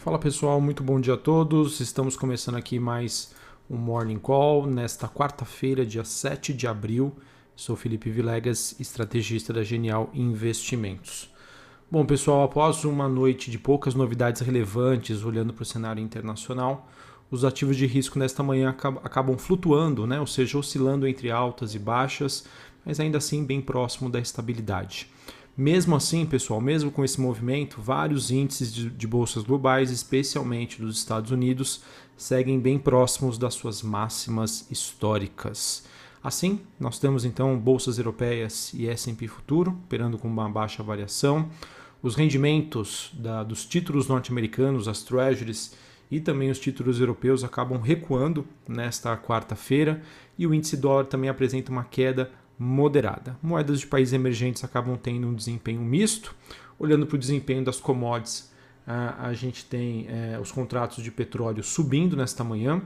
Fala pessoal, muito bom dia a todos. Estamos começando aqui mais um Morning Call nesta quarta-feira, dia 7 de abril. Sou Felipe Vilegas, estrategista da Genial Investimentos. Bom, pessoal, após uma noite de poucas novidades relevantes olhando para o cenário internacional, os ativos de risco nesta manhã acabam flutuando, né? ou seja, oscilando entre altas e baixas, mas ainda assim bem próximo da estabilidade. Mesmo assim, pessoal, mesmo com esse movimento, vários índices de, de, bolsas globais, especialmente dos Estados Unidos, seguem bem próximos das suas máximas históricas. Assim, nós temos então bolsas europeias e S&P futuro operando com uma baixa variação. Os rendimentos da, dos títulos norte-americanos, as treasuries e também os títulos europeus acabam recuando nesta quarta-feira e o índice dólar também apresenta uma queda moderada. Moedas de países emergentes acabam tendo um desempenho misto. Olhando para o desempenho das commodities, a gente tem é, os contratos de petróleo subindo nesta manhã,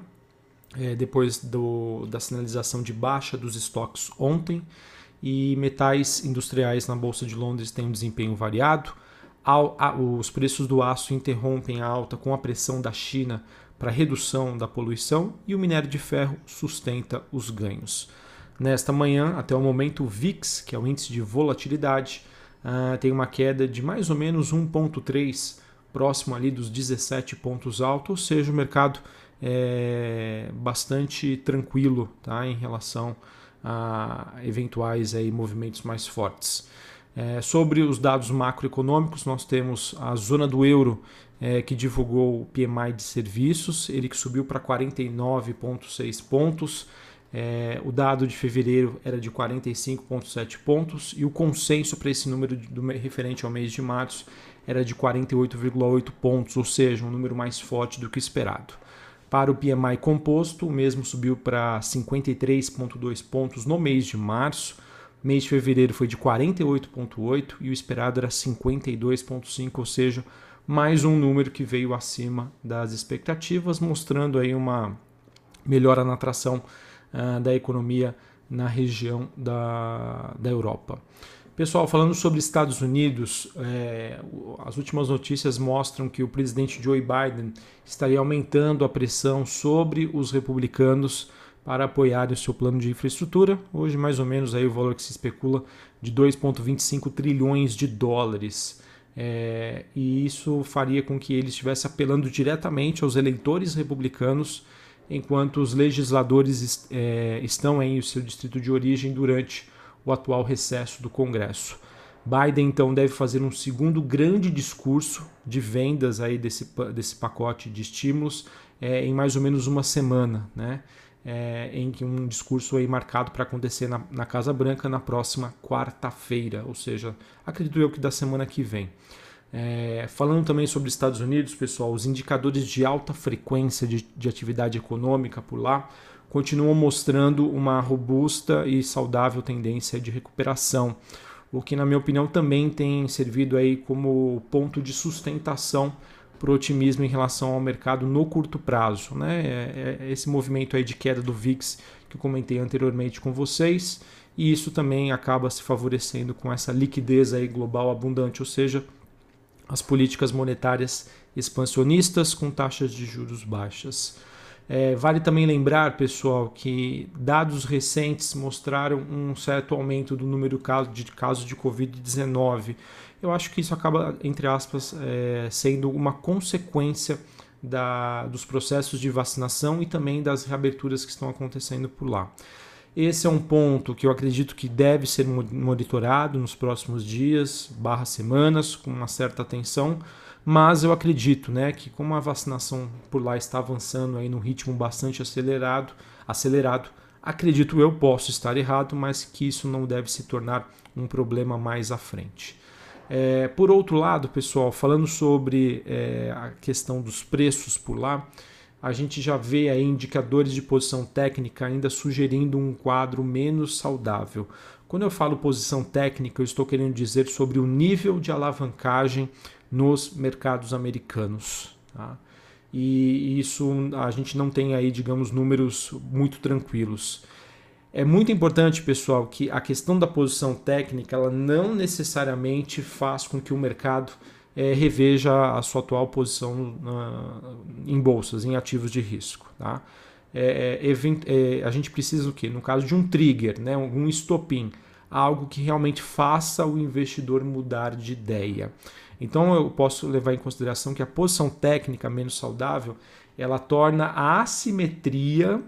é, depois do, da sinalização de baixa dos estoques ontem, e metais industriais na Bolsa de Londres têm um desempenho variado. os preços do aço interrompem a alta com a pressão da China para redução da poluição e o minério de ferro sustenta os ganhos. Nesta manhã, até o momento, o VIX, que é o índice de volatilidade, uh, tem uma queda de mais ou menos 1,3, próximo ali dos 17 pontos altos, ou seja, o mercado é bastante tranquilo tá, em relação a eventuais aí, movimentos mais fortes. É, sobre os dados macroeconômicos, nós temos a zona do euro é, que divulgou o PMI de serviços, ele que subiu para 49,6 pontos. É, o dado de fevereiro era de 45,7 pontos e o consenso para esse número do, referente ao mês de março era de 48,8 pontos, ou seja, um número mais forte do que esperado. Para o PMI composto, o mesmo subiu para 53,2 pontos no mês de março. Mês de fevereiro foi de 48,8 e o esperado era 52,5, ou seja, mais um número que veio acima das expectativas, mostrando aí uma melhora na atração uh, da economia na região da, da Europa. Pessoal, falando sobre Estados Unidos, é, as últimas notícias mostram que o presidente Joe Biden estaria aumentando a pressão sobre os republicanos para apoiarem o seu plano de infraestrutura. Hoje, mais ou menos, aí o valor que se especula de 2,25 trilhões de dólares. É, e isso faria com que ele estivesse apelando diretamente aos eleitores republicanos enquanto os legisladores é, estão em seu distrito de origem durante o atual recesso do Congresso. Biden então deve fazer um segundo grande discurso de vendas aí desse, desse pacote de estímulos é, em mais ou menos uma semana, né? É, em que um discurso aí marcado para acontecer na, na Casa Branca na próxima quarta-feira, ou seja, acredito eu que da semana que vem. É, falando também sobre Estados Unidos, pessoal, os indicadores de alta frequência de, de atividade econômica por lá continuam mostrando uma robusta e saudável tendência de recuperação, o que, na minha opinião, também tem servido aí como ponto de sustentação para o otimismo em relação ao mercado no curto prazo. Né? É, é esse movimento aí de queda do VIX que eu comentei anteriormente com vocês, e isso também acaba se favorecendo com essa liquidez aí global abundante, ou seja, as políticas monetárias expansionistas com taxas de juros baixas. É, vale também lembrar, pessoal, que dados recentes mostraram um certo aumento do número de casos de Covid-19. Eu acho que isso acaba, entre aspas, é, sendo uma consequência da, dos processos de vacinação e também das reaberturas que estão acontecendo por lá. Esse é um ponto que eu acredito que deve ser monitorado nos próximos dias, barra semanas, com uma certa atenção, mas eu acredito né, que como a vacinação por lá está avançando aí num ritmo bastante acelerado, acelerado, acredito eu posso estar errado, mas que isso não deve se tornar um problema mais à frente. É, por outro lado, pessoal, falando sobre é, a questão dos preços por lá, a gente já vê aí indicadores de posição técnica ainda sugerindo um quadro menos saudável. Quando eu falo posição técnica, eu estou querendo dizer sobre o nível de alavancagem nos mercados americanos. Tá? E isso a gente não tem aí, digamos, números muito tranquilos. É muito importante, pessoal, que a questão da posição técnica ela não necessariamente faz com que o mercado é, reveja a sua atual posição uh, em bolsas, em ativos de risco. Tá? É, é, é, a gente precisa o quê? No caso de um trigger, né, um estopim, algo que realmente faça o investidor mudar de ideia. Então eu posso levar em consideração que a posição técnica menos saudável ela torna a assimetria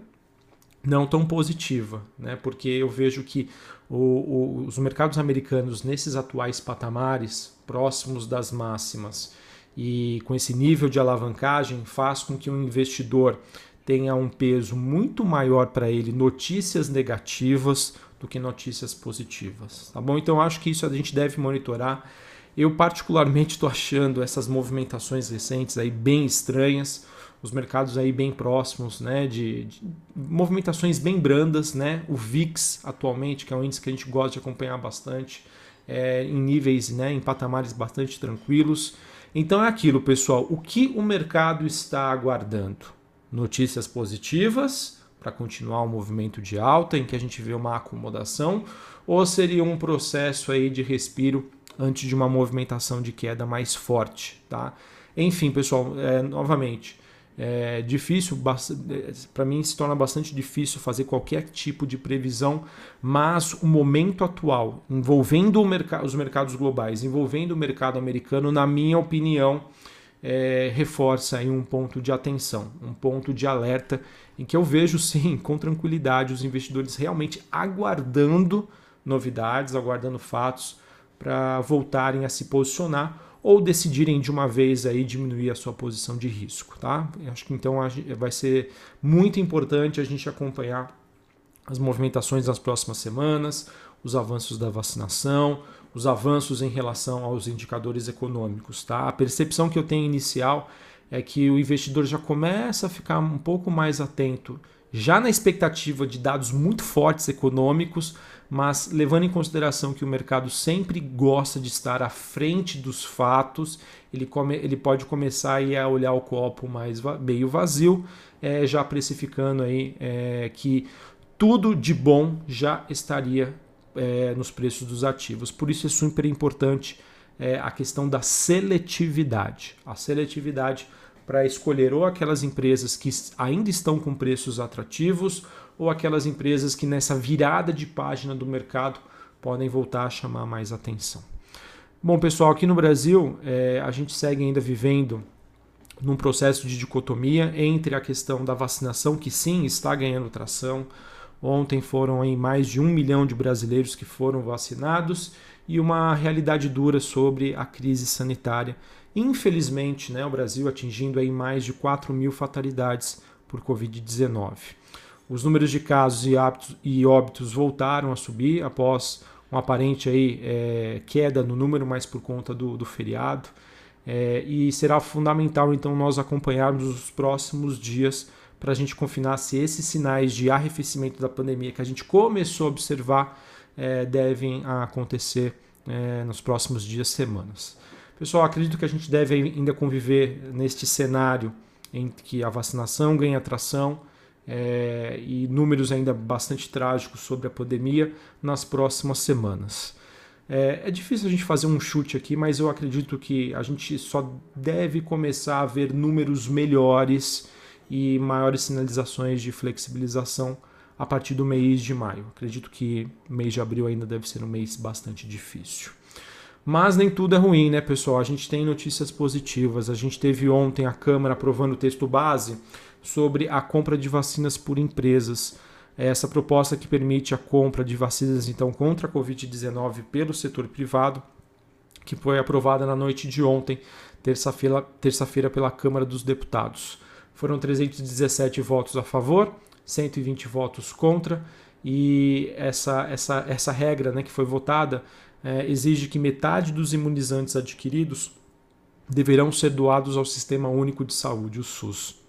não tão positiva, né? porque eu vejo que o, o, os mercados americanos, nesses atuais patamares, próximos das máximas, e com esse nível de alavancagem, faz com que um investidor tenha um peso muito maior para ele notícias negativas do que notícias positivas, tá bom? Então acho que isso a gente deve monitorar. Eu particularmente estou achando essas movimentações recentes aí bem estranhas os mercados aí bem próximos, né, de, de, movimentações bem brandas, né, o VIX atualmente, que é um índice que a gente gosta de acompanhar bastante, é, em níveis, né, em patamares bastante tranquilos. Então é aquilo, pessoal, o que o mercado está aguardando? Notícias positivas para continuar o movimento de alta, em que a gente vê uma acomodação, ou seria um processo aí de respiro antes de uma movimentação de queda mais forte, tá? Enfim, pessoal, é, novamente, é difícil, para mim se torna bastante difícil fazer qualquer tipo de previsão, mas o momento atual, envolvendo merc os mercados globais, envolvendo o mercado americano, na minha opinião, é, reforça aí um ponto de atenção, um ponto de alerta, em que eu vejo sim, com tranquilidade, os investidores realmente aguardando novidades, aguardando fatos para voltarem a se posicionar ou decidirem de uma vez aí diminuir a sua posição de risco, tá? Acho que então vai ser muito importante a gente acompanhar as movimentações nas próximas semanas, os avanços da vacinação, os avanços em relação aos indicadores econômicos, tá? A percepção que eu tenho inicial é que o investidor já começa a ficar um pouco mais atento, já na expectativa de dados muito fortes econômicos, mas levando em consideração que o mercado sempre gosta de estar à frente dos fatos, ele, come, ele pode começar a olhar o copo mais meio vazio, é, já precificando aí é, que tudo de bom já estaria é, nos preços dos ativos. Por isso é super importante é, a questão da seletividade. A seletividade para escolher ou aquelas empresas que ainda estão com preços atrativos ou aquelas empresas que nessa virada de página do mercado podem voltar a chamar mais atenção. Bom, pessoal, aqui no Brasil é, a gente segue ainda vivendo num processo de dicotomia entre a questão da vacinação, que sim está ganhando tração. Ontem foram aí mais de um milhão de brasileiros que foram vacinados e uma realidade dura sobre a crise sanitária. Infelizmente, né, o Brasil atingindo aí mais de 4 mil fatalidades por Covid-19. Os números de casos e, hábitos, e óbitos voltaram a subir após uma aparente aí, é, queda no número, mas por conta do, do feriado. É, e será fundamental então nós acompanharmos os próximos dias para a gente confinar se esses sinais de arrefecimento da pandemia que a gente começou a observar é, devem acontecer é, nos próximos dias, semanas. Pessoal, acredito que a gente deve ainda conviver neste cenário em que a vacinação ganha atração é, e números ainda bastante trágicos sobre a pandemia nas próximas semanas. É, é, difícil a gente fazer um chute aqui, mas eu acredito que a gente só deve começar a ver números melhores e maiores sinalizações de flexibilização a partir do mês de maio. Acredito que mês de abril ainda deve ser um mês bastante difícil. Mas nem tudo é ruim, né, pessoal? A gente tem notícias positivas. A gente teve ontem a Câmara aprovando o texto base sobre a compra de vacinas por empresas. É essa proposta que permite a compra de vacinas então contra a Covid-19 pelo setor privado, que foi aprovada na noite de ontem, terça-feira, terça-feira pela Câmara dos Deputados. Foram 317 votos a favor, 120 votos contra, e essa, essa, essa regra né, que foi votada é, exige que metade dos imunizantes adquiridos deverão ser doados ao Sistema Único de Saúde, o SUS.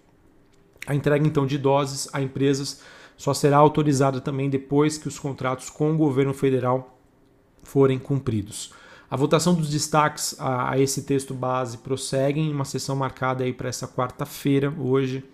A entrega então de doses a empresas só será autorizada também depois que os contratos com o governo federal forem cumpridos. A votação dos destaques a, a esse texto base prossegue em uma sessão marcada aí para essa quarta-feira, hoje,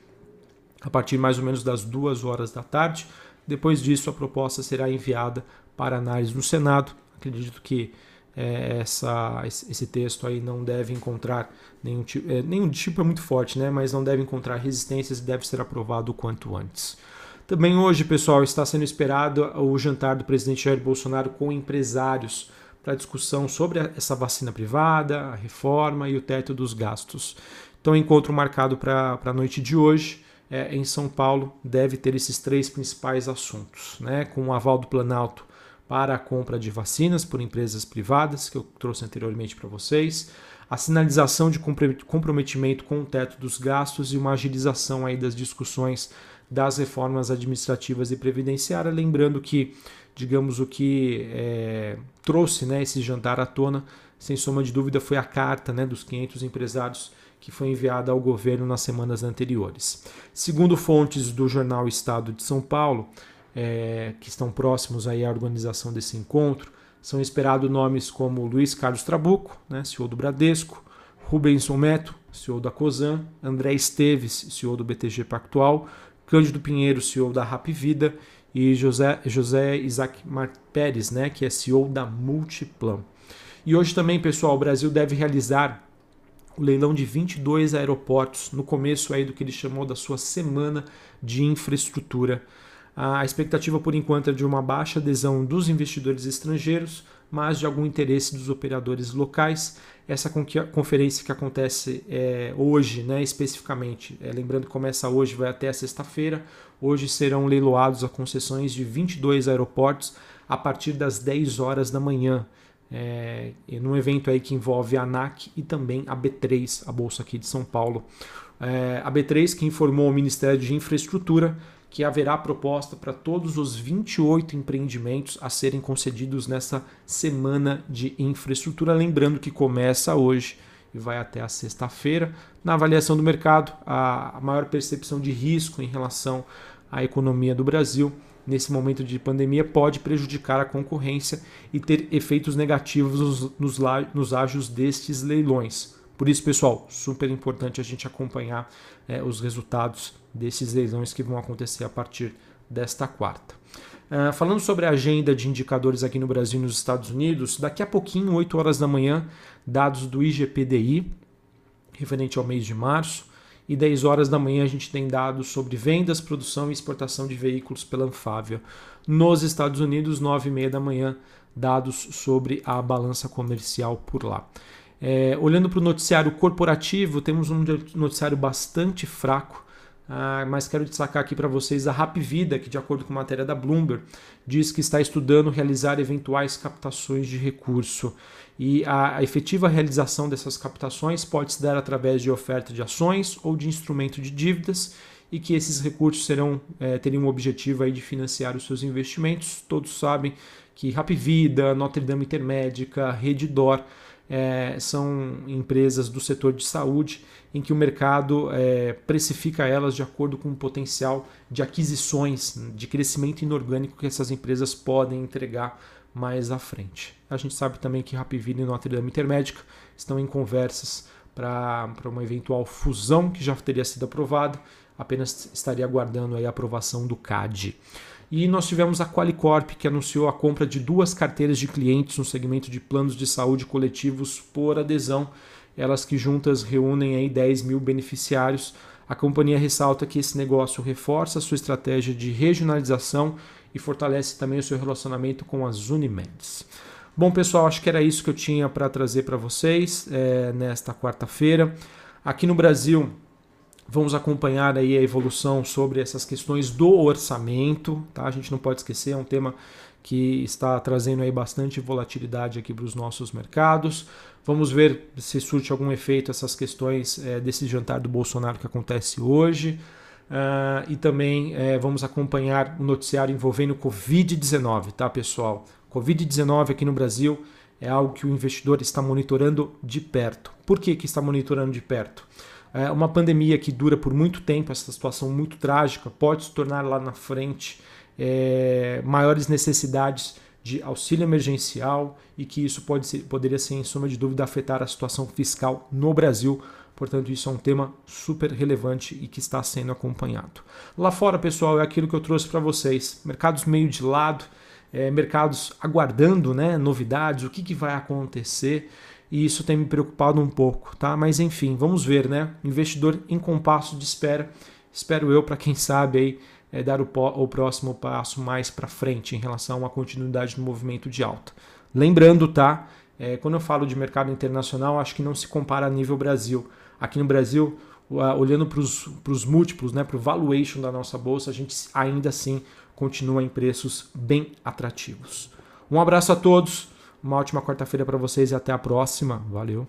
a partir mais ou menos das duas horas da tarde. Depois disso, a proposta será enviada para análise no Senado. Acredito que é, essa, esse texto aí não deve encontrar nenhum tipo, é, nenhum tipo é muito forte, né? Mas não deve encontrar resistências e deve ser aprovado o quanto antes. Também hoje, pessoal, está sendo esperado o jantar do presidente Jair Bolsonaro com empresários para discussão sobre essa vacina privada, a reforma e o teto dos gastos. Então, encontro marcado para a noite de hoje é, em São Paulo deve ter esses três principais assuntos, né? Com o aval do Planalto para a compra de vacinas por empresas privadas, que eu trouxe anteriormente para vocês, a sinalização de comprometimento com o teto dos gastos e uma agilização aí das discussões das reformas administrativas e previdenciárias, lembrando que, digamos, o que é, trouxe né, esse jantar à tona, sem soma de dúvida, foi a carta né, dos 500 empresários que foi enviada ao governo nas semanas anteriores. Segundo fontes do jornal Estado de São Paulo, é, que estão próximos aí à organização desse encontro, são esperados nomes como Luiz Carlos Trabuco, né, CEO do Bradesco, Rubens Ometo, CEO da COSAN, André Esteves, CEO do BTG Pactual, Cândido Pinheiro, CEO da Rap Vida, e José, José Isaac Mar Pérez, né, que é CEO da Multiplan. E hoje também, pessoal, o Brasil deve realizar o leilão de 22 aeroportos no começo aí do que ele chamou da sua semana de infraestrutura a expectativa, por enquanto, é de uma baixa adesão dos investidores estrangeiros, mas de algum interesse dos operadores locais. Essa conferência que acontece é, hoje, né, especificamente, é, lembrando que começa hoje, vai até a sexta-feira. Hoje serão leiloados as concessões de 22 aeroportos a partir das 10 horas da manhã. É, num evento aí que envolve a ANAC e também a B3, a Bolsa aqui de São Paulo. É, a B3 que informou ao Ministério de Infraestrutura que haverá proposta para todos os 28 empreendimentos a serem concedidos nessa semana de infraestrutura. Lembrando que começa hoje e vai até a sexta-feira. Na avaliação do mercado, a maior percepção de risco em relação à economia do Brasil nesse momento de pandemia pode prejudicar a concorrência e ter efeitos negativos nos, nos, ágios destes leilões. Por isso, pessoal, super importante a gente acompanhar é, os resultados desses leilões que vão acontecer a partir desta quarta. Uh, falando sobre a agenda de indicadores aqui no Brasil e nos Estados Unidos, daqui a pouquinho, 8 horas da manhã, dados do IGPDI, referente ao mês de março, e 10 horas da manhã a gente tem dados sobre vendas, produção e exportação de veículos pela Anfávia. Nos Estados Unidos, 9 e meia da manhã, dados sobre a balança comercial por lá. É, olhando para o noticiário corporativo, temos um noticiário bastante fraco, ah, mas quero destacar aqui para vocês a Rapvida, que, de acordo com matéria da Bloomberg, diz que está estudando realizar eventuais captações de recurso. E a, efetiva realização dessas captações pode se dar através de oferta de ações ou de instrumento de dívidas e que esses recursos serão é, teriam o objetivo aí de financiar os seus investimentos. Todos sabem que Rapvida, Notre Dame Intermédica, Redditor é, são empresas do setor de saúde em que o mercado é, precifica elas de acordo com o potencial de aquisições, de crescimento inorgânico que essas empresas podem entregar mais à frente. A gente sabe também que Rapvida e Notre Dame Intermédica estão em conversas para uma eventual fusão que já teria sido aprovada, apenas estaria aguardando a aprovação do CAD. E nós tivemos a Qualicorp, que anunciou a compra de duas carteiras de clientes no segmento de planos de saúde coletivos por adesão, elas que juntas reúnem aí 10 mil beneficiários. A companhia ressalta que esse negócio reforça a sua estratégia de regionalização e fortalece também o seu relacionamento com as Unimeds. Bom, pessoal, acho que era isso que eu tinha para trazer para vocês é, nesta quarta-feira. Aqui no Brasil, Vamos acompanhar aí a evolução sobre essas questões do orçamento, tá? A gente não pode esquecer, é um tema que está trazendo aí bastante volatilidade aqui para os nossos mercados. Vamos ver se surte algum efeito essas questões é, desse jantar do Bolsonaro que acontece hoje. Uh, e também é, vamos acompanhar o noticiário envolvendo Covid-19, tá, pessoal? Covid-19 aqui no Brasil é algo que o investidor está monitorando de perto. Por que, que está monitorando de perto? É, uma pandemia que dura por muito tempo, essa situação muito trágica, pode se tornar lá na frente é, maiores necessidades de auxílio emergencial e que isso pode ser, poderia, sem sombra de dúvida, afetar a situação fiscal no Brasil. Portanto, isso é um tema super relevante e que está sendo acompanhado. Lá fora, pessoal, é aquilo que eu trouxe para vocês. Mercados meio de lado, é, mercados aguardando né, novidades, o que, que vai acontecer e isso tem me preocupado um pouco, tá? Mas enfim, vamos ver, né? Investidor em compasso de espera, espero eu para quem sabe aí é, dar o, o próximo passo mais para frente em relação uma continuidade do movimento de alta. Lembrando, tá? É, quando eu falo de mercado internacional, acho que não se compara a nível Brasil. Aqui no Brasil, olhando para os múltiplos, né, para o valuation da nossa bolsa, a gente ainda assim continua em preços bem atrativos. Um abraço a todos, uma ótima quarta-feira para vocês e até a próxima. Valeu!